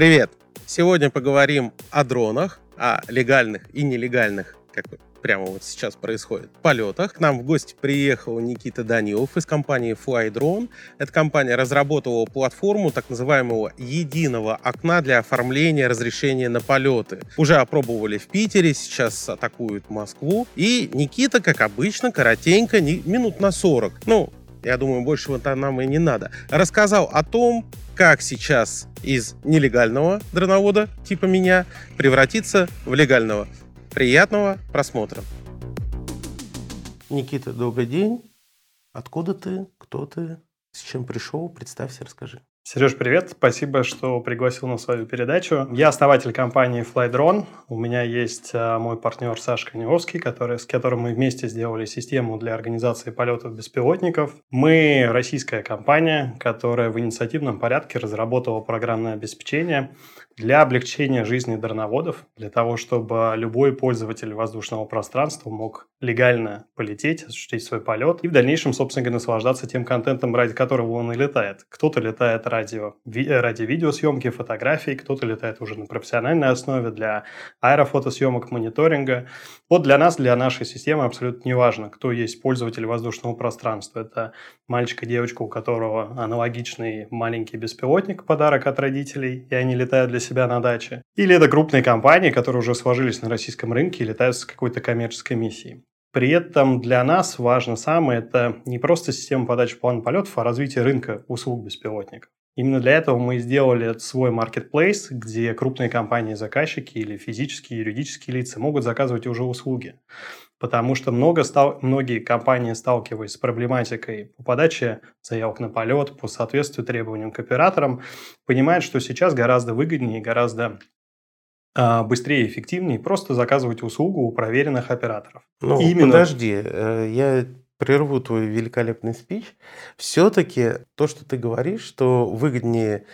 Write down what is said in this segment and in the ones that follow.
Привет! Сегодня поговорим о дронах, о легальных и нелегальных, как прямо вот сейчас происходит, полетах. К нам в гости приехал Никита Данилов из компании FlyDrone. Эта компания разработала платформу так называемого единого окна для оформления разрешения на полеты. Уже опробовали в Питере, сейчас атакуют Москву. И Никита, как обычно, коротенько, минут на 40. Ну, я думаю, большего-то нам и не надо. Рассказал о том, как сейчас из нелегального дроновода типа меня превратиться в легального. Приятного просмотра. Никита, добрый день. Откуда ты? Кто ты? С чем пришел? Представься, расскажи. Сереж, привет. Спасибо, что пригласил на свою передачу. Я основатель компании FlyDrone. У меня есть а, мой партнер Саша Коневский, который, с которым мы вместе сделали систему для организации полетов беспилотников. Мы российская компания, которая в инициативном порядке разработала программное обеспечение для облегчения жизни дроноводов, для того, чтобы любой пользователь воздушного пространства мог легально полететь, осуществить свой полет и в дальнейшем, собственно говоря, наслаждаться тем контентом, ради которого он и летает. Кто-то летает ради, ви, ради видеосъемки, фотографий, кто-то летает уже на профессиональной основе для аэрофотосъемок, мониторинга. Вот для нас, для нашей системы абсолютно не важно, кто есть пользователь воздушного пространства. Это мальчик и девочка, у которого аналогичный маленький беспилотник, подарок от родителей, и они летают для себя на даче. Или это крупные компании, которые уже сложились на российском рынке и летают с какой-то коммерческой миссией. При этом для нас важно самое – это не просто система подачи плана полетов, а развитие рынка услуг беспилотников. Именно для этого мы сделали свой marketplace, где крупные компании-заказчики или физические юридические лица могут заказывать уже услуги. Потому что много стал, многие компании, сталкиваясь с проблематикой по подаче заявок на полет, по соответствию требованиям к операторам, понимают, что сейчас гораздо выгоднее и гораздо а, быстрее и эффективнее просто заказывать услугу у проверенных операторов. Ну, Именно... подожди, э, я прерву твой великолепный спич. Все-таки то, что ты говоришь, что выгоднее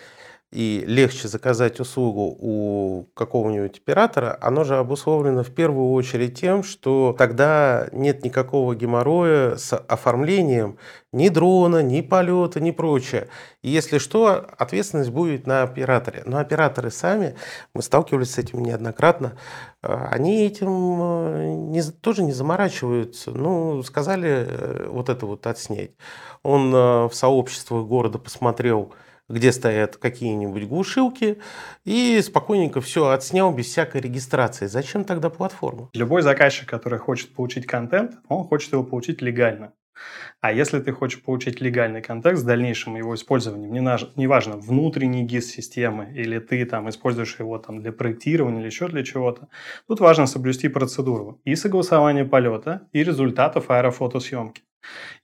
и легче заказать услугу у какого-нибудь оператора, оно же обусловлено в первую очередь тем, что тогда нет никакого геморроя с оформлением ни дрона, ни полета, ни прочее. И если что, ответственность будет на операторе. Но операторы сами, мы сталкивались с этим неоднократно, э, они этим э, не, тоже не заморачиваются. Ну, сказали э, вот это вот отснять. Он в сообществах города посмотрел, где стоят какие-нибудь глушилки, и спокойненько все отснял без всякой регистрации. Зачем тогда платформа? Любой заказчик, который хочет получить контент, он хочет его получить легально. А если ты хочешь получить легальный контекст с дальнейшим его использованием, не неважно, внутренний ГИС системы или ты там используешь его там для проектирования или еще для чего-то, тут важно соблюсти процедуру и согласование полета, и результатов аэрофотосъемки.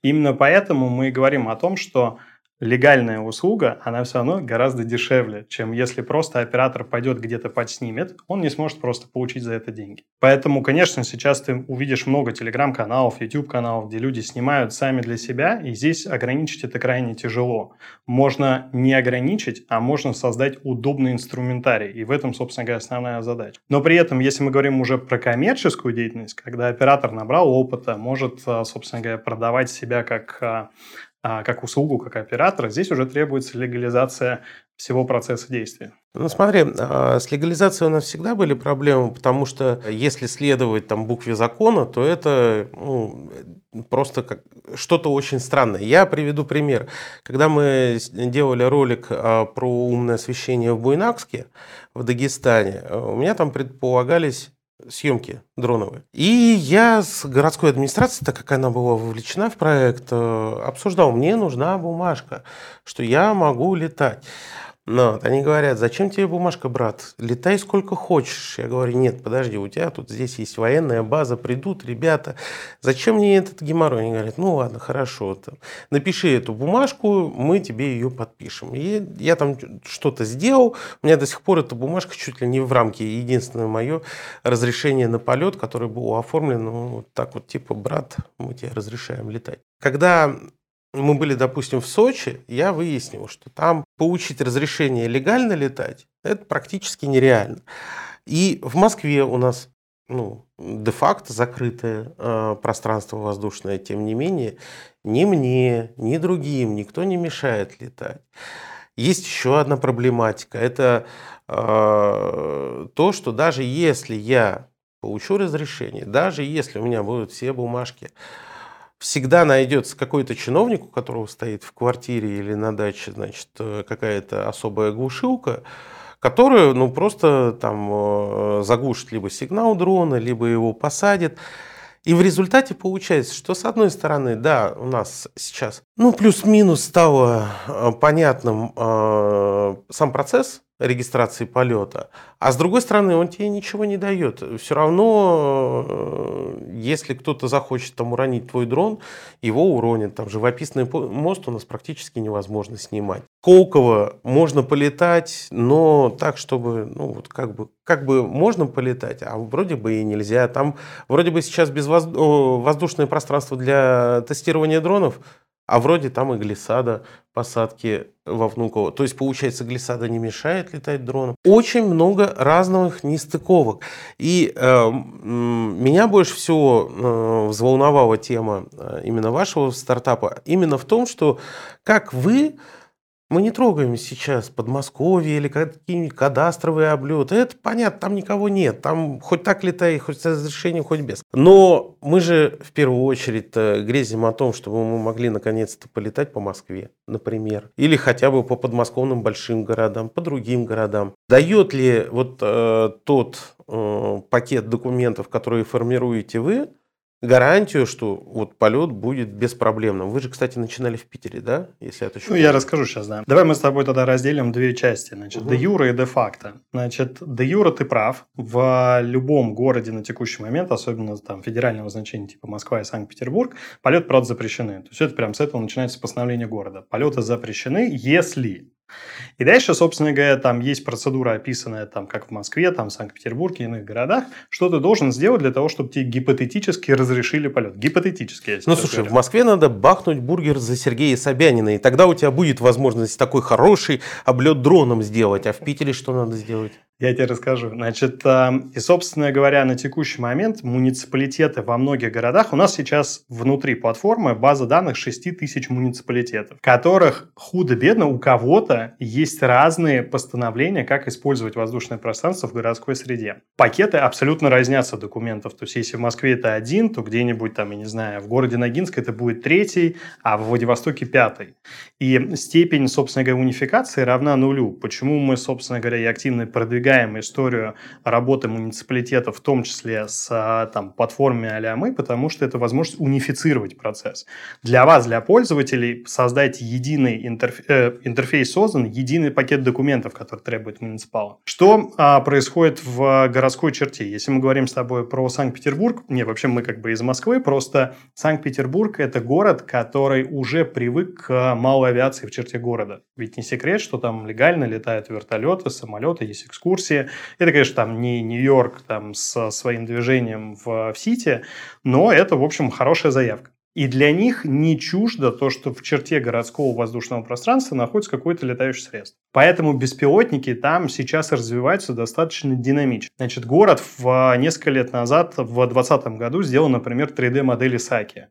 Именно поэтому мы говорим о том, что легальная услуга, она все равно гораздо дешевле, чем если просто оператор пойдет где-то подснимет, он не сможет просто получить за это деньги. Поэтому, конечно, сейчас ты увидишь много телеграм-каналов, YouTube-каналов, где люди снимают сами для себя, и здесь ограничить это крайне тяжело. Можно не ограничить, а можно создать удобный инструментарий, и в этом, собственно говоря, основная задача. Но при этом, если мы говорим уже про коммерческую деятельность, когда оператор набрал опыта, может, а, собственно говоря, продавать себя как а, как услугу, как оператора, здесь уже требуется легализация всего процесса действия. Ну смотри, а, с легализацией у нас всегда были проблемы, потому что если следовать там букве закона, то это ну, просто как что-то очень странное. Я приведу пример. Когда мы делали ролик а, про умное освещение в Буйнакске, в Дагестане, у меня там предполагались съемки дроновые. И я с городской администрацией, так как она была вовлечена в проект, э, обсуждал, мне нужна бумажка, что я могу летать. Но вот, они говорят, зачем тебе бумажка, брат? Летай сколько хочешь. Я говорю, нет, подожди, у тебя тут здесь есть военная база, придут ребята. Зачем мне этот геморрой? Они говорят, ну ладно, хорошо. Там, напиши эту бумажку, мы тебе ее подпишем. И я там что-то сделал. У меня до сих пор эта бумажка чуть ли не в рамке. Единственное мое разрешение на полет, которое было оформлено вот так вот, типа, брат, мы тебе разрешаем летать. Когда мы были, допустим, в Сочи, я выяснил, что там получить разрешение легально летать, это практически нереально. И в Москве у нас ну, де-факто закрытое э, пространство воздушное, тем не менее, ни мне, ни другим никто не мешает летать. Есть еще одна проблематика. Это э, то, что даже если я получу разрешение, даже если у меня будут все бумажки, всегда найдется какой-то чиновник, у которого стоит в квартире или на даче, значит, э, какая-то особая глушилка, которая, ну, просто там э, заглушит либо сигнал дрона, либо его посадит. И в результате получается, что с одной стороны, да, у нас сейчас, ну, плюс-минус стало э, понятным э, сам процесс регистрации полета, а с другой стороны, он тебе ничего не дает. Все равно, э, если кто-то захочет там уронить твой дрон, его уронит. Там живописный мост у нас практически невозможно снимать. Колково можно полетать, но так, чтобы, ну, вот как бы, как бы можно полетать, а вроде бы и нельзя. Там вроде бы сейчас безвоздушное пространство для тестирования дронов, а вроде там и глиссада посадки во Внуково. То есть, получается, глиссада не мешает летать дроном. Очень много разных нестыковок. И э, меня больше всего э, взволновала тема э, именно вашего стартапа. Именно в том, что как вы мы не трогаем сейчас Подмосковье или какие-нибудь кадастровые облеты. Это понятно, там никого нет. Там хоть так летай, хоть с разрешением, хоть без. Но мы же в первую очередь грезим о том, чтобы мы могли наконец-то полетать по Москве, например. Или хотя бы по подмосковным большим городам, по другим городам. Дает ли вот э, тот э, пакет документов, которые формируете вы, гарантию, что вот полет будет беспроблемным. Вы же, кстати, начинали в Питере, да? Если это Ну, я расскажу сейчас, да. Давай мы с тобой тогда разделим две части. Значит, угу. де юра и де факто. Значит, де юра ты прав. В любом городе на текущий момент, особенно там федерального значения типа Москва и Санкт-Петербург, полет, правда, запрещены. То есть это прям с этого начинается постановление города. Полеты запрещены, если и дальше, собственно говоря, там есть процедура, описанная там, как в Москве, там, в Санкт-Петербурге и иных городах, что ты должен сделать для того, чтобы тебе гипотетически разрешили полет. Гипотетически. Ну, слушай, говорю. в Москве надо бахнуть бургер за Сергея Собянина, и тогда у тебя будет возможность такой хороший облет дроном сделать. А в Питере что надо сделать? Я тебе расскажу. Значит, и, собственно говоря, на текущий момент муниципалитеты во многих городах, у нас сейчас внутри платформы база данных 6 тысяч муниципалитетов, которых худо-бедно у кого-то есть разные постановления, как использовать воздушное пространство в городской среде. Пакеты абсолютно разнятся документов. То есть, если в Москве это один, то где-нибудь там, я не знаю, в городе Ногинск это будет третий, а в Владивостоке пятый. И степень, собственно говоря, унификации равна нулю. Почему мы, собственно говоря, и активно продвигаем продвигаем историю работы муниципалитета, в том числе с а, там, платформой а мы, потому что это возможность унифицировать процесс. Для вас, для пользователей, создать единый интерфейс, э, интерфейс создан, единый пакет документов, который требует муниципала. Что а, происходит в городской черте? Если мы говорим с тобой про Санкт-Петербург, не, вообще мы как бы из Москвы, просто Санкт-Петербург – это город, который уже привык к малой авиации в черте города. Ведь не секрет, что там легально летают вертолеты, самолеты, есть экскурсии, экскурсии. Это, конечно, там не Нью-Йорк там, с своим движением в, в Сити, но это, в общем, хорошая заявка. И для них не чуждо то, что в черте городского воздушного пространства находится какое-то летающее средство. Поэтому беспилотники там сейчас развиваются достаточно динамично. Значит, город в несколько лет назад, в 2020 году, сделал, например, 3D-модель Исаки.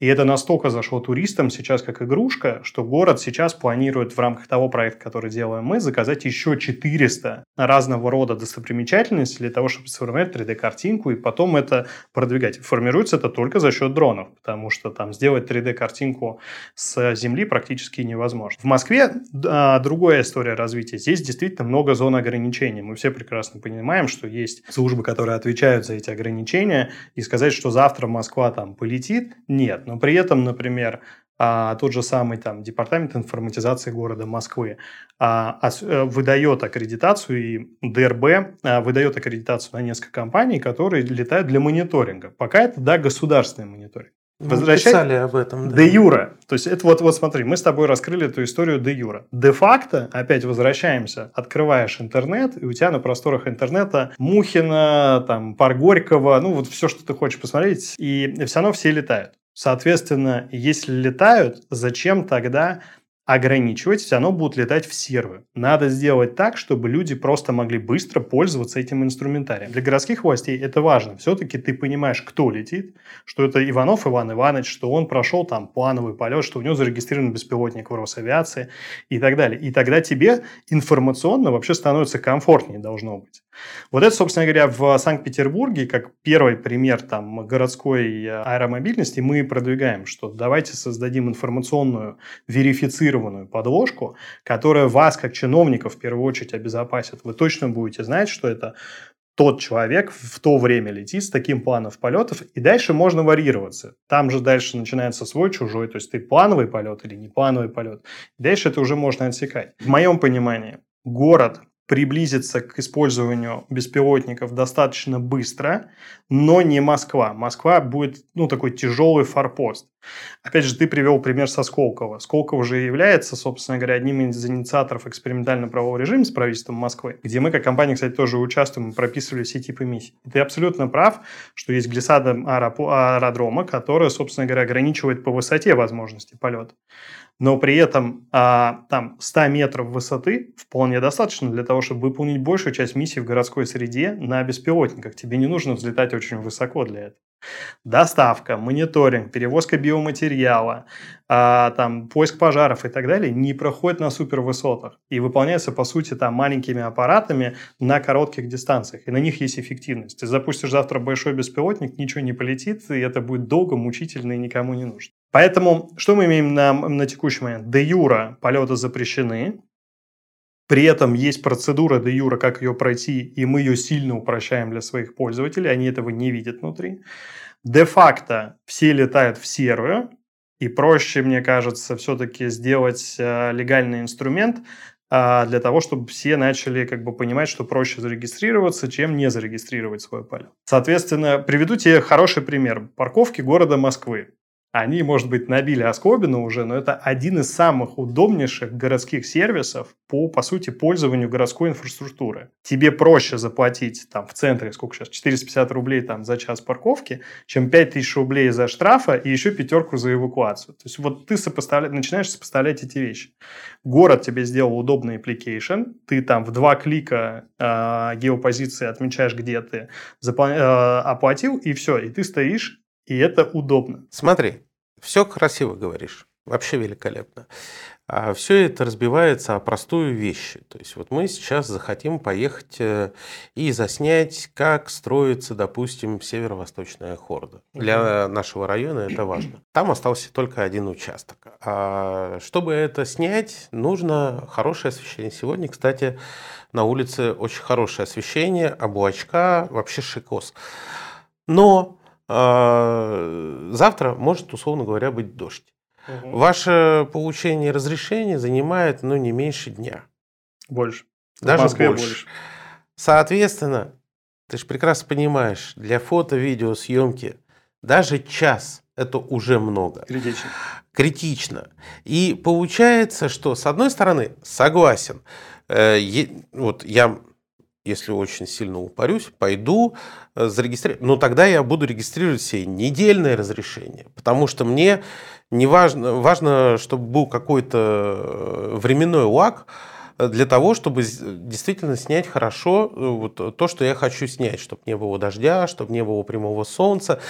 И это настолько зашло туристам сейчас как игрушка, что город сейчас планирует в рамках того проекта, который делаем мы, заказать еще 400 разного рода достопримечательностей для того, чтобы сформировать 3D-картинку и потом это продвигать. Формируется это только за счет дронов, потому что там сделать 3D-картинку с Земли практически невозможно. В Москве а, другая история развития. Здесь действительно много зон ограничений. Мы все прекрасно понимаем, что есть службы, которые отвечают за эти ограничения, и сказать, что завтра Москва там полетит, нет. Но при этом, например, а, тот же самый там департамент информатизации города Москвы а, а, выдает аккредитацию, и ДРБ а, выдает аккредитацию на несколько компаний, которые летают для мониторинга. Пока это, да, государственный мониторинг. Возвращать... писали об этом. Да. Де юра. То есть, это вот, вот смотри, мы с тобой раскрыли эту историю де юра. Де-факто, опять возвращаемся, открываешь интернет, и у тебя на просторах интернета Мухина, там, Пар Горького, ну, вот все, что ты хочешь посмотреть, и все равно все летают. Соответственно, если летают, зачем тогда ограничивать, все равно будут летать в сервы. Надо сделать так, чтобы люди просто могли быстро пользоваться этим инструментарием. Для городских властей это важно. Все-таки ты понимаешь, кто летит, что это Иванов Иван Иванович, что он прошел там плановый полет, что у него зарегистрирован беспилотник в Росавиации и так далее. И тогда тебе информационно вообще становится комфортнее должно быть. Вот это, собственно говоря, в Санкт-Петербурге, как первый пример там, городской э, аэромобильности, мы продвигаем, что давайте создадим информационную верифицированную подложку, которая вас, как чиновников, в первую очередь обезопасит. Вы точно будете знать, что это тот человек в то время летит с таким планом полетов, и дальше можно варьироваться. Там же дальше начинается свой, чужой, то есть ты плановый полет или не плановый полет. Дальше это уже можно отсекать. В моем понимании, город приблизиться к использованию беспилотников достаточно быстро, но не Москва. Москва будет, ну, такой тяжелый форпост. Опять же, ты привел пример со Сколково. Сколково уже является, собственно говоря, одним из инициаторов экспериментально-правового режима с правительством Москвы, где мы, как компания, кстати, тоже участвуем, прописывали все типы миссий. Ты абсолютно прав, что есть глиссада аэродрома, которая, собственно говоря, ограничивает по высоте возможности полета но при этом а, там 100 метров высоты вполне достаточно для того, чтобы выполнить большую часть миссии в городской среде на беспилотниках. Тебе не нужно взлетать очень высоко для этого. Доставка, мониторинг, перевозка биоматериала, а, там, поиск пожаров и так далее не проходит на супервысотах и выполняется, по сути, там, маленькими аппаратами на коротких дистанциях. И на них есть эффективность. Ты запустишь завтра большой беспилотник, ничего не полетит, и это будет долго, мучительно и никому не нужно. Поэтому что мы имеем на, на текущий момент? Де юра полеты запрещены, при этом есть процедура де юра, как ее пройти, и мы ее сильно упрощаем для своих пользователей, они этого не видят внутри. Де-факто все летают в серую, и проще, мне кажется, все-таки сделать э, легальный инструмент э, для того, чтобы все начали как бы понимать, что проще зарегистрироваться, чем не зарегистрировать свой полет. Соответственно, приведу тебе хороший пример. Парковки города Москвы. Они, может быть, набили оскобину уже, но это один из самых удобнейших городских сервисов по, по сути, пользованию городской инфраструктуры. Тебе проще заплатить там в центре, сколько сейчас, 450 рублей там за час парковки, чем 5000 рублей за штрафа и еще пятерку за эвакуацию. То есть вот ты сопоставля... начинаешь сопоставлять эти вещи. Город тебе сделал удобный application, ты там в два клика э, геопозиции отмечаешь, где ты запла... э, оплатил, и все, и ты стоишь и это удобно. Смотри, все красиво говоришь. Вообще великолепно. А все это разбивается о простую вещь. То есть вот мы сейчас захотим поехать э, и заснять, как строится, допустим, северо-восточная хорда. Для нашего района это важно. Там остался только один участок. А чтобы это снять, нужно хорошее освещение. Сегодня, кстати, на улице очень хорошее освещение, облачка, вообще шикос. Но завтра может, условно говоря, быть дождь. Угу. Ваше получение разрешения занимает, ну, не меньше дня. Больше. Даже больше. больше. Соответственно, ты же прекрасно понимаешь, для фото-видео съемки даже час это уже много. Критично. Критично. И получается, что с одной стороны, согласен, э, вот я если очень сильно упарюсь, пойду э, зарегистрировать. Но тогда я буду регистрировать себе недельное разрешение, потому что мне не важно, важно, чтобы был какой-то э, временной лаг для того, чтобы действительно снять хорошо э, вот то, что я хочу снять, чтобы не было дождя, чтобы не было прямого солнца.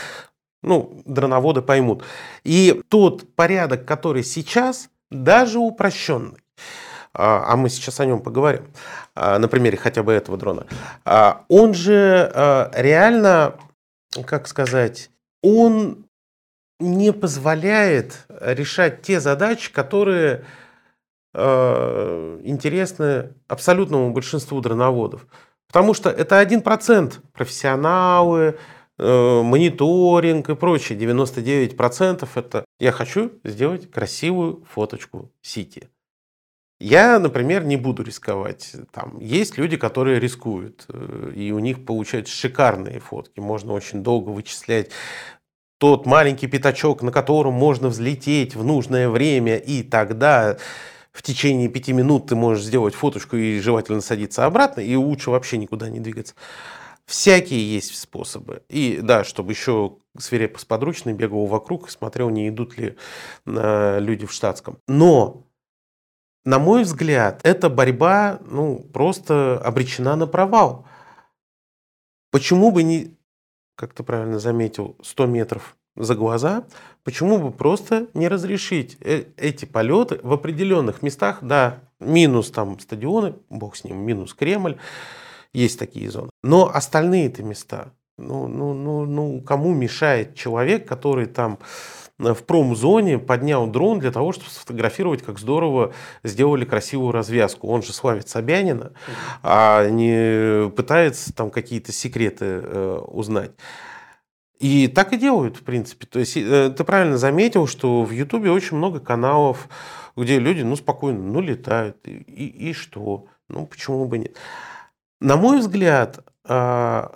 Ну, дроноводы поймут. И тот порядок, который сейчас, даже упрощенный, а, а мы сейчас о нем поговорим, а, на примере хотя бы этого дрона, а, он же реально, как сказать, он не позволяет решать те задачи, которые интересны абсолютному большинству дроноводов. Потому что это 1% профессионалы, э, мониторинг и прочее. 99% это я хочу сделать красивую фоточку Сити. Я, например, не буду рисковать. Там есть люди, которые рискуют, э, и у них получаются шикарные фотки. Можно очень долго вычислять тот маленький пятачок, на котором можно взлететь в нужное время, и тогда в течение пяти минут ты можешь сделать фоточку и желательно садиться обратно, и лучше вообще никуда не двигаться. Всякие есть способы. И да, чтобы еще свирепо с подручной бегал вокруг и смотрел, не идут ли э, люди в штатском. Но на мой взгляд, эта борьба ну, просто обречена на провал. Почему бы не, как ты правильно заметил, 100 метров за глаза, почему бы просто не разрешить э, эти полеты в определенных местах, да, минус там стадионы, бог с ним, минус Кремль, есть такие зоны. Но остальные-то места, ну, ну, ну, ну, кому мешает человек, который там в промзоне поднял дрон для того, чтобы сфотографировать, как здорово сделали красивую развязку. Он же славит Собянина, а не пытается там какие-то секреты э, узнать. И так и делают, в принципе. То есть э, ты правильно заметил, что в Ютубе очень много каналов, где люди, ну, спокойно, ну, летают. И, и, и что? Ну, почему бы нет? На мой взгляд, а,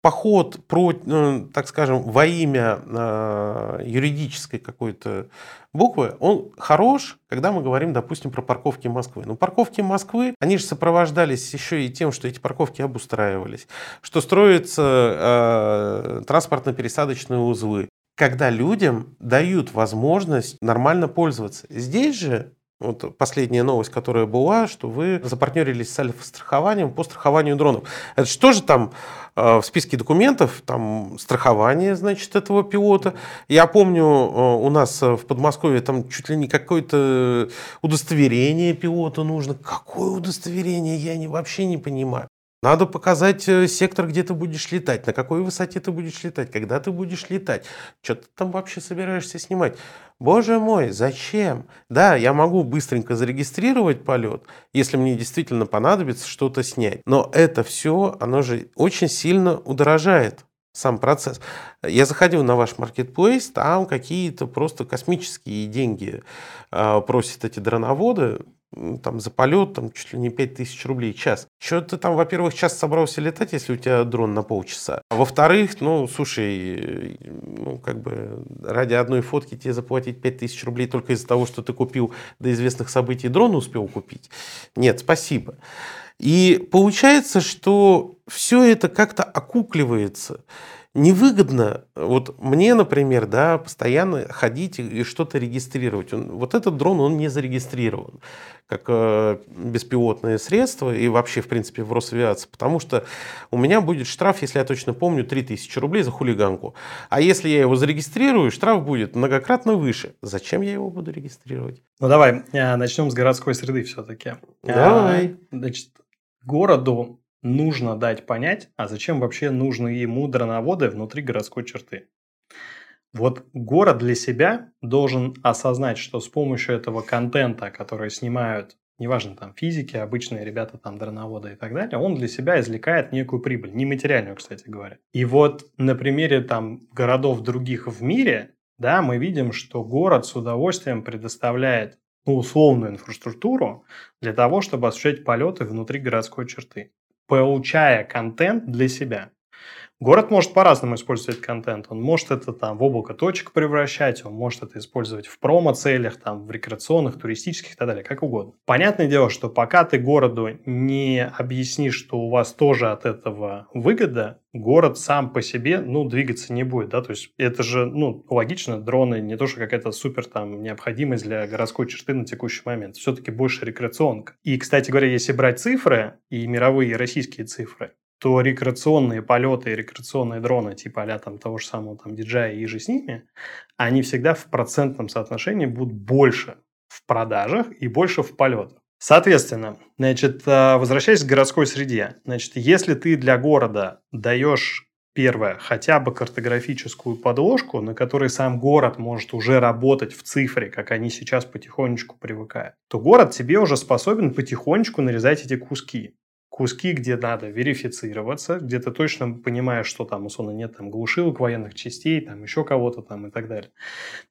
поход про, ну, так скажем, во имя а, юридической какой-то буквы, он хорош, когда мы говорим, допустим, про парковки Москвы. Но парковки Москвы, они же сопровождались еще и тем, что эти парковки обустраивались, что строятся э, транспортно-пересадочные узлы, когда людям дают возможность нормально пользоваться. Здесь же вот последняя новость, которая была, что вы запартнерились с альфа-страхованием по страхованию дронов. Это что же там э, в списке документов? Там страхование, значит, этого пилота. Я помню, э, у нас в Подмосковье там чуть ли не какое-то удостоверение пилота нужно. Какое удостоверение? Я не, вообще не понимаю. Надо показать э, сектор, где ты будешь летать, на какой высоте ты будешь летать, когда ты будешь летать, что ты там вообще собираешься снимать. Боже мой, зачем? Да, я могу быстренько зарегистрировать полет, если мне действительно понадобится что-то снять. Но это все, оно же очень сильно удорожает сам процесс. Я заходил на ваш маркетплейс, там какие-то просто космические деньги э, просят эти дроноводы там за полет там чуть ли не 5000 рублей в час. Что ты там, во-первых, час собрался летать, если у тебя дрон на полчаса. А во-вторых, ну, слушай, ну, как бы ради одной фотки тебе заплатить 5000 рублей только из-за того, что ты купил до известных событий дрон успел купить. Нет, спасибо. И получается, что все это как-то окукливается невыгодно, вот мне, например, да, постоянно ходить и что-то регистрировать. Он, вот этот дрон, он не зарегистрирован как э, беспилотное средство и вообще, в принципе, в Росавиации, потому что у меня будет штраф, если я точно помню, 3000 рублей за хулиганку. А если я его зарегистрирую, штраф будет многократно выше. Зачем я его буду регистрировать? Ну давай, э, начнем с городской среды все-таки. Давай. А, значит, городу нужно дать понять, а зачем вообще нужны ему дроноводы внутри городской черты. Вот город для себя должен осознать, что с помощью этого контента, который снимают, неважно, там физики, обычные ребята, там дроноводы и так далее, он для себя извлекает некую прибыль, нематериальную, кстати говоря. И вот на примере там городов других в мире, да, мы видим, что город с удовольствием предоставляет ну, условную инфраструктуру для того, чтобы осуществлять полеты внутри городской черты получая контент для себя. Город может по-разному использовать контент. Он может это там в облако точек превращать, он может это использовать в промо-целях, там, в рекреационных, туристических и так далее, как угодно. Понятное дело, что пока ты городу не объяснишь, что у вас тоже от этого выгода, город сам по себе, ну, двигаться не будет, да, то есть это же, ну, логично, дроны не то, что какая-то супер там необходимость для городской черты на текущий момент, все-таки больше рекреационка. И, кстати говоря, если брать цифры, и мировые, и российские цифры, то рекреационные полеты и рекреационные дроны, типа а там того же самого там DJI и же с ними, они всегда в процентном соотношении будут больше в продажах и больше в полетах. Соответственно, значит, э, возвращаясь к городской среде, значит, если ты для города даешь первое, хотя бы картографическую подложку, на которой сам город может уже работать в цифре, как они сейчас потихонечку привыкают, то город тебе уже способен потихонечку нарезать эти куски куски, где надо верифицироваться, где ты точно понимаешь, что там, условно, нет там глушилок военных частей, там еще кого-то там и так далее.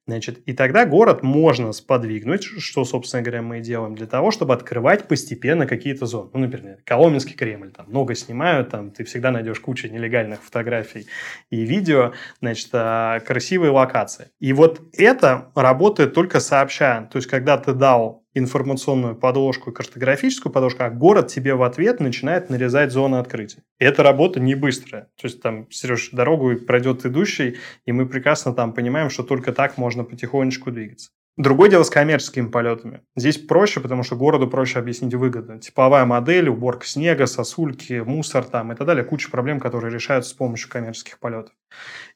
Значит, и тогда город можно сподвигнуть, что, собственно говоря, мы и делаем, для того, чтобы открывать постепенно какие-то зоны. Ну, например, Коломенский Кремль, там много снимают, там ты всегда найдешь кучу нелегальных фотографий и видео, значит, а, красивые локации. И вот это работает только сообща. То есть, когда ты дал информационную подложку и картографическую подложку, а город тебе в ответ начинает нарезать зоны открытия. И эта работа не быстрая. То есть там, Сереж, дорогу пройдет идущий, и мы прекрасно там понимаем, что только так можно потихонечку двигаться. Другое дело с коммерческими полетами. Здесь проще, потому что городу проще объяснить выгоду. Типовая модель, уборка снега, сосульки, мусор там и так далее. Куча проблем, которые решаются с помощью коммерческих полетов.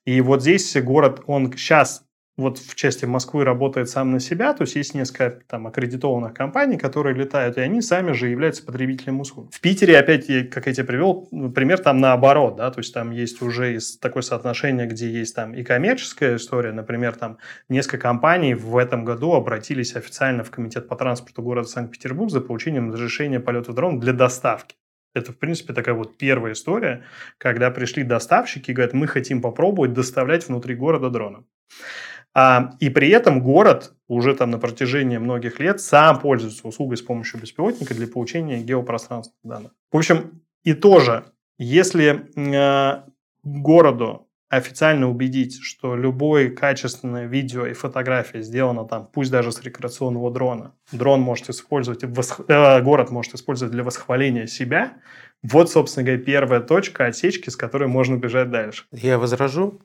И вот здесь город, он сейчас вот в части Москвы работает сам на себя, то есть есть несколько там аккредитованных компаний, которые летают, и они сами же являются потребителем услуг. В Питере, опять, как я тебе привел, пример там наоборот, да, то есть там есть уже такое соотношение, где есть там и коммерческая история, например, там несколько компаний в этом году обратились официально в Комитет по транспорту города Санкт-Петербург за получением разрешения полета дрона для доставки. Это, в принципе, такая вот первая история, когда пришли доставщики и говорят, мы хотим попробовать доставлять внутри города дрона. А, и при этом город уже там на протяжении многих лет сам пользуется услугой с помощью беспилотника для получения геопространственных данных. В общем, и тоже, если э, городу официально убедить, что любое качественное видео и фотография сделано там, пусть даже с рекреационного дрона, дрон может использовать, восх... э, город может использовать для восхваления себя, вот, собственно говоря, первая точка отсечки, с которой можно бежать дальше. Я возражу.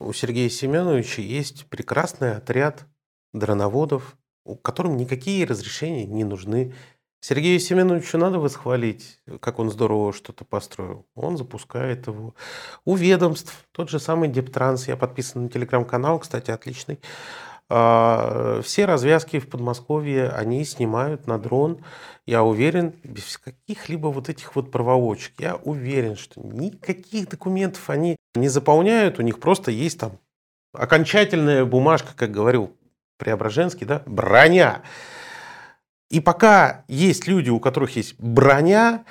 У Сергея Семеновича есть прекрасный отряд дроноводов, которым никакие разрешения не нужны. Сергею Семеновичу надо восхвалить, как он здорово что-то построил. Он запускает его. У ведомств, тот же самый Дептранс, я подписан на телеграм-канал, кстати, отличный. А, все развязки в Подмосковье они снимают на дрон. Я уверен, без каких-либо вот этих вот проволочек. Я уверен, что никаких документов они не заполняют. У них просто есть там окончательная бумажка, как говорил Преображенский, да, броня. И пока есть люди, у которых есть броня,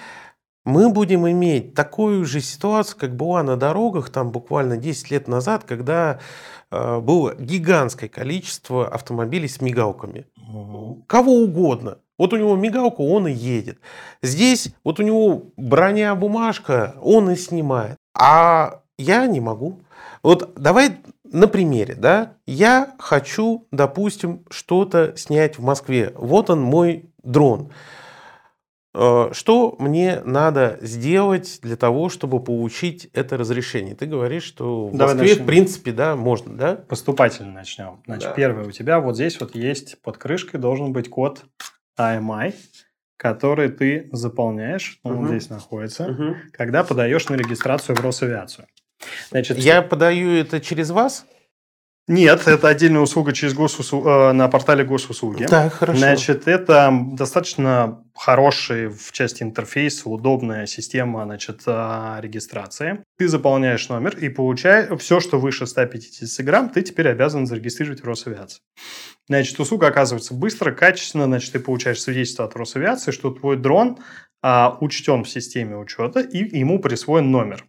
мы будем иметь такую же ситуацию, как была на дорогах там буквально 10 лет назад, когда э, было гигантское количество автомобилей с мигалками. Угу. Кого угодно. Вот у него мигалка, он и едет. Здесь вот у него броня, бумажка, он и снимает. А я не могу. Вот давай на примере, да, я хочу, допустим, что-то снять в Москве. Вот он мой дрон. Э, что мне надо сделать для того, чтобы получить это разрешение? Ты говоришь, что в Давай Москве, начнем. в принципе, да, можно, да? Поступательно начнем. Значит, да. первое, у тебя вот здесь вот есть под крышкой должен быть код AMI, который ты заполняешь, он угу. здесь находится, угу. когда подаешь на регистрацию в Росавиацию. Значит, я подаю это через вас? Нет, это отдельная услуга через госуслуг... Э, на портале госуслуги. Да, хорошо. Значит, это достаточно хороший в части интерфейса, удобная система значит, э, регистрации. Ты заполняешь номер и получаешь все, что выше 150 грамм, ты теперь обязан зарегистрировать в Росавиации. Значит, услуга оказывается быстро, качественно. Значит, ты получаешь свидетельство от Росавиации, что твой дрон а, учтен в системе учета и ему присвоен номер.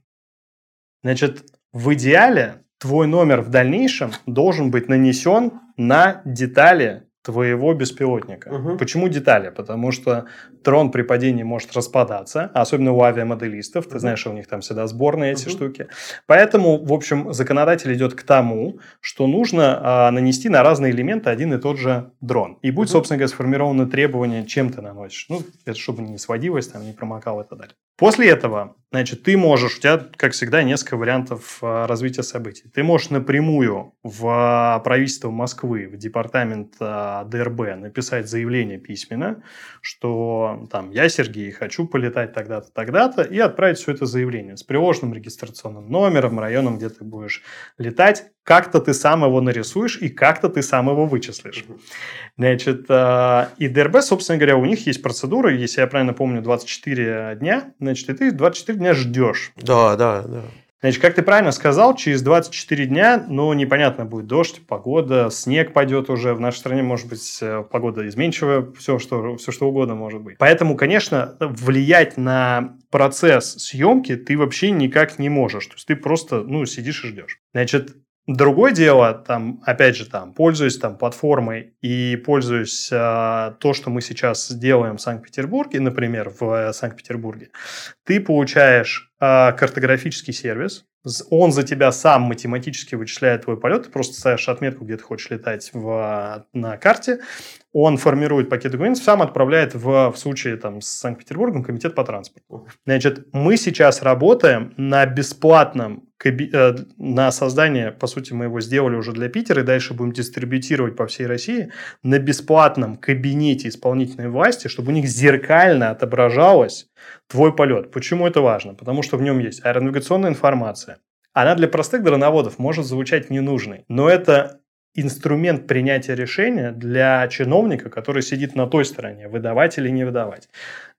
Значит, в идеале твой номер в дальнейшем должен быть нанесен на детали твоего беспилотника. Угу. Почему детали? Потому что дрон при падении может распадаться, особенно у авиамоделистов. Ты угу. знаешь, у них там всегда сборные эти угу. штуки. Поэтому, в общем, законодатель идет к тому, что нужно а, нанести на разные элементы один и тот же дрон. И будет, угу. собственно говоря, сформировано требование, чем ты наносишь. Ну, это чтобы не сводилось, там, не промокал и так далее. После этого, значит, ты можешь, у тебя, как всегда, несколько вариантов а, развития событий. Ты можешь напрямую в а, правительство Москвы, в департамент а, ДРБ написать заявление письменно, что там я, Сергей, хочу полетать тогда-то, тогда-то, и отправить все это заявление с приложенным регистрационным номером, районом, где ты будешь летать, как-то ты сам его нарисуешь и как-то ты сам его вычислишь. Значит, э, и ДРБ, собственно говоря, у них есть процедура, если я правильно помню, 24 дня, значит, и ты 24 дня ждешь. Да, да, да. Значит, как ты правильно сказал, через 24 дня, ну, непонятно, будет дождь, погода, снег пойдет уже. В нашей стране может быть э, погода изменчивая, все что, все что угодно может быть. Поэтому, конечно, влиять на процесс съемки ты вообще никак не можешь. То есть ты просто, ну, сидишь и ждешь. Значит, Другое дело, там, опять же, там, пользуясь там платформой и пользуясь э, то, что мы сейчас делаем в Санкт-Петербурге, например, в э, Санкт-Петербурге, ты получаешь э, картографический сервис, он за тебя сам математически вычисляет твой полет, ты просто ставишь отметку, где ты хочешь летать в, на карте, он формирует пакет документов, сам отправляет в, в случае там, с Санкт-Петербургом комитет по транспорту. Значит, мы сейчас работаем на бесплатном на создание, по сути, мы его сделали уже для Питера, и дальше будем дистрибутировать по всей России на бесплатном кабинете исполнительной власти, чтобы у них зеркально отображалось твой полет. Почему это важно? Потому что в нем есть аэронавигационная информация. Она для простых дроноводов может звучать ненужной, но это инструмент принятия решения для чиновника, который сидит на той стороне, выдавать или не выдавать.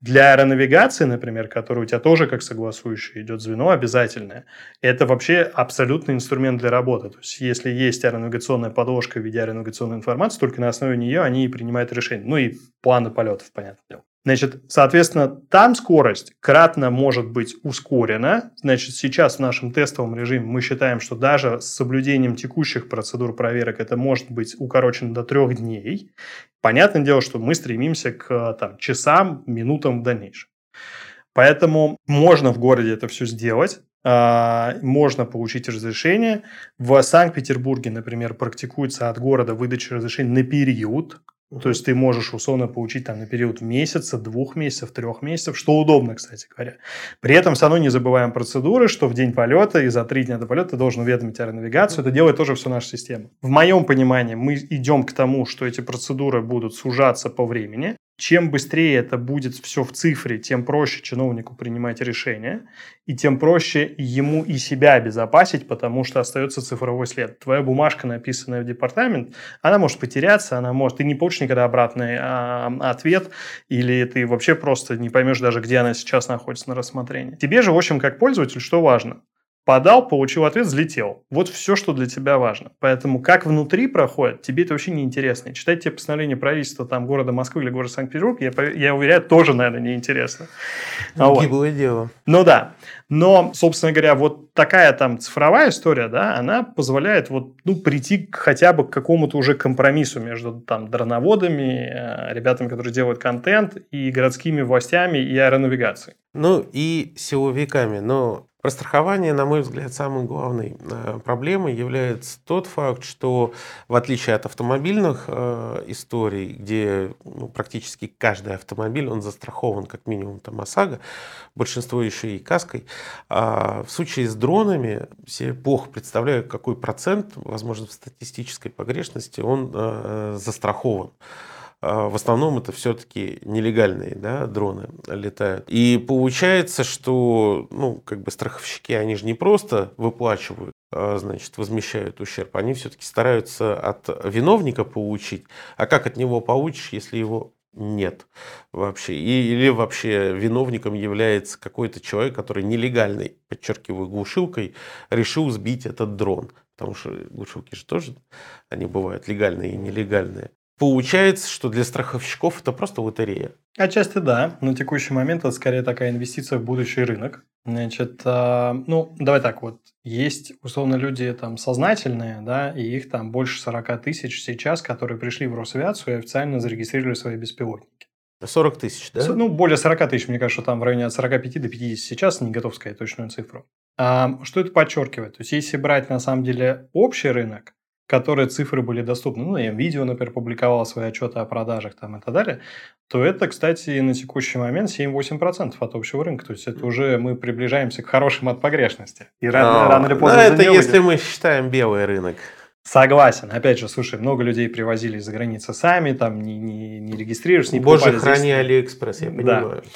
Для аэронавигации, например, который у тебя тоже как согласующий идет звено обязательное, это вообще абсолютный инструмент для работы. То есть, если есть аэронавигационная подложка в виде аэронавигационной информации, только на основе нее они и принимают решение. Ну и планы полетов, понятное дело. Значит, соответственно, там скорость кратно может быть ускорена. Значит, сейчас в нашем тестовом режиме мы считаем, что даже с соблюдением текущих процедур проверок это может быть укорочено до трех дней. Понятное дело, что мы стремимся к там, часам, минутам в дальнейшем. Поэтому можно в городе это все сделать. А, можно получить разрешение. В Санкт-Петербурге, например, практикуется от города выдача разрешений на период. То есть ты можешь условно получить там на период месяца, двух месяцев, трех месяцев, что удобно, кстати говоря. При этом все равно не забываем процедуры, что в день полета и за три дня до полета ты должен уведомить аэронавигацию. Это делает тоже всю наша система. В моем понимании мы идем к тому, что эти процедуры будут сужаться по времени чем быстрее это будет все в цифре, тем проще чиновнику принимать решения, и тем проще ему и себя обезопасить, потому что остается цифровой след. Твоя бумажка, написанная в департамент, она может потеряться, она может... Ты не получишь никогда обратный а, ответ, или ты вообще просто не поймешь даже, где она сейчас находится на рассмотрении. Тебе же, в общем, как пользователь, что важно? Подал, получил ответ, взлетел. Вот все, что для тебя важно. Поэтому как внутри проходит, тебе это вообще не интересно. читать тебе постановление правительства там, города Москвы или города Санкт-Петербург, я, я уверяю, тоже, наверное, неинтересно. Ну, гиблое вот. дело. Ну да. Но, собственно говоря, вот такая там цифровая история, да, она позволяет вот, ну, прийти хотя бы к какому-то уже компромиссу между там дроноводами, э, ребятами, которые делают контент, и городскими властями, и аэронавигацией. Ну, и силовиками. Но про страхование, на мой взгляд, самой главной э, проблемой является тот факт, что в отличие от автомобильных э, историй, где ну, практически каждый автомобиль, он застрахован как минимум там ОСАГО, большинство еще и каской, а в случае с дронами все плохо представляют, какой процент, возможно, в статистической погрешности он э, застрахован. А, в основном это все-таки нелегальные да, дроны летают. И получается, что ну, как бы страховщики, они же не просто выплачивают, а, значит, возмещают ущерб, они все-таки стараются от виновника получить. А как от него получишь, если его нет вообще. Или вообще виновником является какой-то человек, который нелегальной, подчеркиваю, глушилкой решил сбить этот дрон. Потому что глушилки же тоже, они бывают легальные и нелегальные. Получается, что для страховщиков это просто лотерея. Отчасти да. На текущий момент это скорее такая инвестиция в будущий рынок. Значит, э, ну, давай так вот. Есть, условно, люди там сознательные, да, и их там больше 40 тысяч сейчас, которые пришли в Росавиацию и официально зарегистрировали свои беспилотники. 40 тысяч, да? Ну, более 40 тысяч, мне кажется, там в районе от 45 до 50 сейчас, не готов сказать точную цифру. А, что это подчеркивает? То есть, если брать на самом деле общий рынок, которые цифры были доступны, ну, я видео, например, публиковал свои отчеты о продажах там и так далее, то это, кстати, на текущий момент 7-8% от общего рынка. То есть это уже мы приближаемся к хорошим от погрешности. И рано, Но, рано или поздно... это если мы считаем белый рынок. Согласен. Опять же, слушай, много людей привозили из-за границы сами, там не, не, не регистрируешься, не Боже, храни. Алиэкспресс, я понимаю. Да.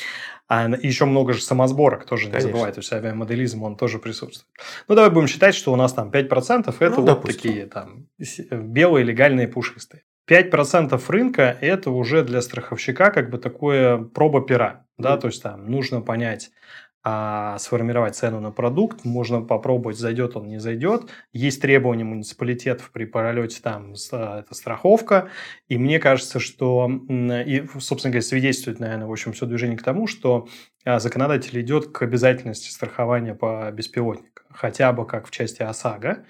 А еще много же самосборок, тоже не забывайте, то есть авиамоделизм, он тоже присутствует. Ну, давай будем считать, что у нас там 5% это ну, вот допустим. такие там белые легальные пушистые. 5% рынка – это уже для страховщика как бы такое проба пера. Да? Mm. То есть там нужно понять, а сформировать цену на продукт, можно попробовать, зайдет он, не зайдет. Есть требования муниципалитетов при пролете, там а, это страховка. И мне кажется, что, и, собственно говоря, свидетельствует, наверное, в общем, все движение к тому, что а, законодатель идет к обязательности страхования по беспилотникам, хотя бы как в части ОСАГО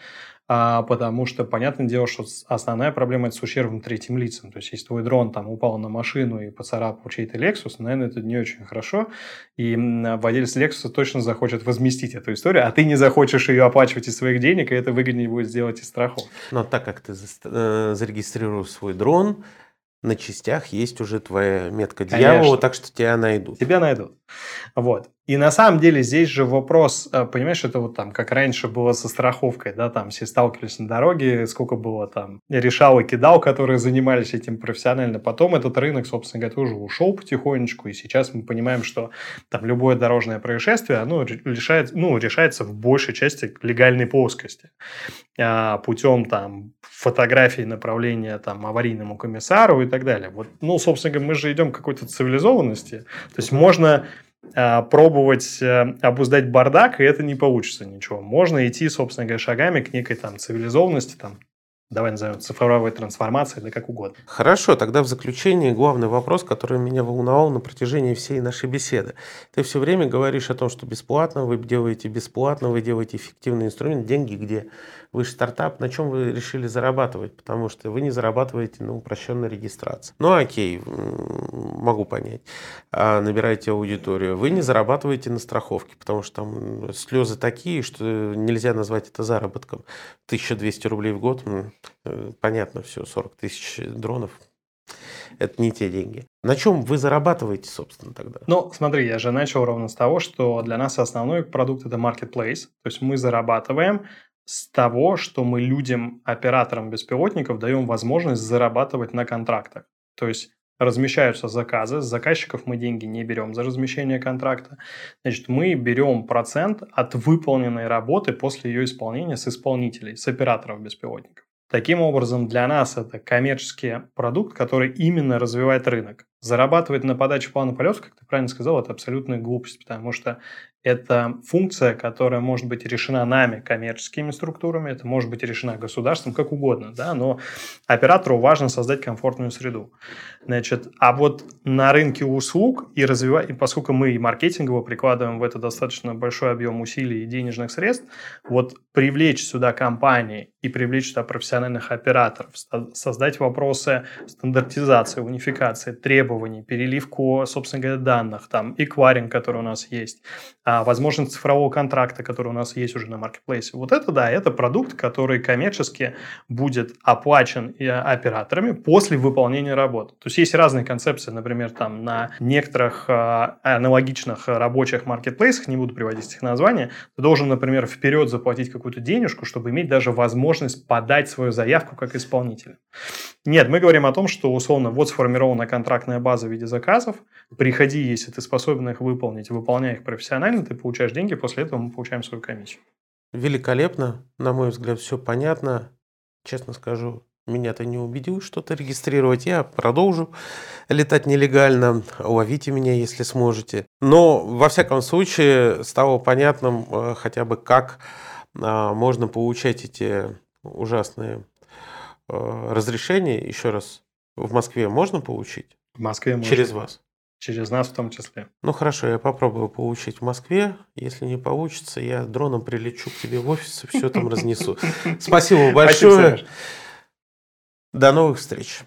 а, потому что, понятное дело, что основная проблема – это с ущербом третьим лицам. То есть, если твой дрон там упал на машину и поцарапал чей-то Lexus, наверное, это не очень хорошо, и владелец Lexus точно захочет возместить эту историю, а ты не захочешь ее оплачивать из своих денег, и это выгоднее будет сделать из страхов. Но так как ты э, зарегистрировал свой дрон, на частях есть уже твоя метка дьявола, Конечно. так что тебя найдут. Тебя найдут. Вот. И на самом деле здесь же вопрос, э, понимаешь, это вот там, как раньше было со страховкой, да, там все сталкивались на дороге, сколько было там решал и кидал, которые занимались этим профессионально. Потом этот рынок, собственно говоря, тоже ушел потихонечку, и сейчас мы понимаем, что там любое дорожное происшествие, оно решает, ну, решается в большей части легальной плоскости. А, путем там фотографий направления там аварийному комиссару и так далее. Вот, ну, собственно говоря, мы же идем к какой-то цивилизованности. То есть можно а, пробовать э, обуздать бардак, и это не получится ничего. Можно идти, собственно говоря, шагами к некой там цивилизованности, там, давай назовем цифровой трансформацией, да как угодно. Хорошо, тогда в заключение главный вопрос, который меня волновал на протяжении всей нашей беседы. Ты все время говоришь о том, что бесплатно, вы делаете бесплатно, вы делаете эффективный инструмент, деньги где? Вы стартап, на чем вы решили зарабатывать? Потому что вы не зарабатываете на упрощенной регистрации. Ну окей, могу понять. А набираете аудиторию. Вы не зарабатываете на страховке, потому что там слезы такие, что нельзя назвать это заработком. 1200 рублей в год, понятно все, 40 тысяч дронов. Это не те деньги. На чем вы зарабатываете, собственно, тогда? Ну, смотри, я же начал ровно с того, что для нас основной продукт – это marketplace. То есть мы зарабатываем с того, что мы людям, операторам беспилотников даем возможность зарабатывать на контрактах. То есть размещаются заказы, с заказчиков мы деньги не берем за размещение контракта. Значит, мы берем процент от выполненной работы после ее исполнения с исполнителей, с операторов беспилотников. Таким образом, для нас это коммерческий продукт, который именно развивает рынок. Зарабатывать на подаче плана полетов, как ты правильно сказал, это абсолютная глупость, потому что это функция, которая может быть решена нами, коммерческими структурами, это может быть решена государством, как угодно, да, но оператору важно создать комфортную среду. Значит, а вот на рынке услуг и развивать, и поскольку мы и маркетингово прикладываем в это достаточно большой объем усилий и денежных средств, вот привлечь сюда компании и привлечь сюда профессиональных операторов, создать вопросы стандартизации, унификации, требований, переливку, собственно говоря, данных, там, эквайринг, который у нас есть, а, возможность цифрового контракта, который у нас есть уже на маркетплейсе. Вот это, да, это продукт, который коммерчески будет оплачен операторами после выполнения работы. То есть есть разные концепции, например, там на некоторых а, аналогичных рабочих маркетплейсах, не буду приводить их названия, ты должен, например, вперед заплатить какую-то денежку, чтобы иметь даже возможность подать свою заявку как исполнитель. Нет, мы говорим о том, что условно вот сформирована контрактная база в виде заказов, приходи, если ты способен их выполнить, выполняй их профессионально, ты получаешь деньги, после этого мы получаем свою комиссию. Великолепно, на мой взгляд, все понятно. Честно скажу, меня ты не убедил что-то регистрировать. Я продолжу летать нелегально. Ловите меня, если сможете. Но, во всяком случае, стало понятным э, хотя бы, как а, можно получать эти ужасные Э, разрешение, еще раз, в Москве можно получить? В Москве можно. Через вас? Через нас в том числе. Ну хорошо, я попробую получить в Москве. Если не получится, я дроном прилечу к тебе в офис и все там разнесу. Спасибо большое. До новых встреч.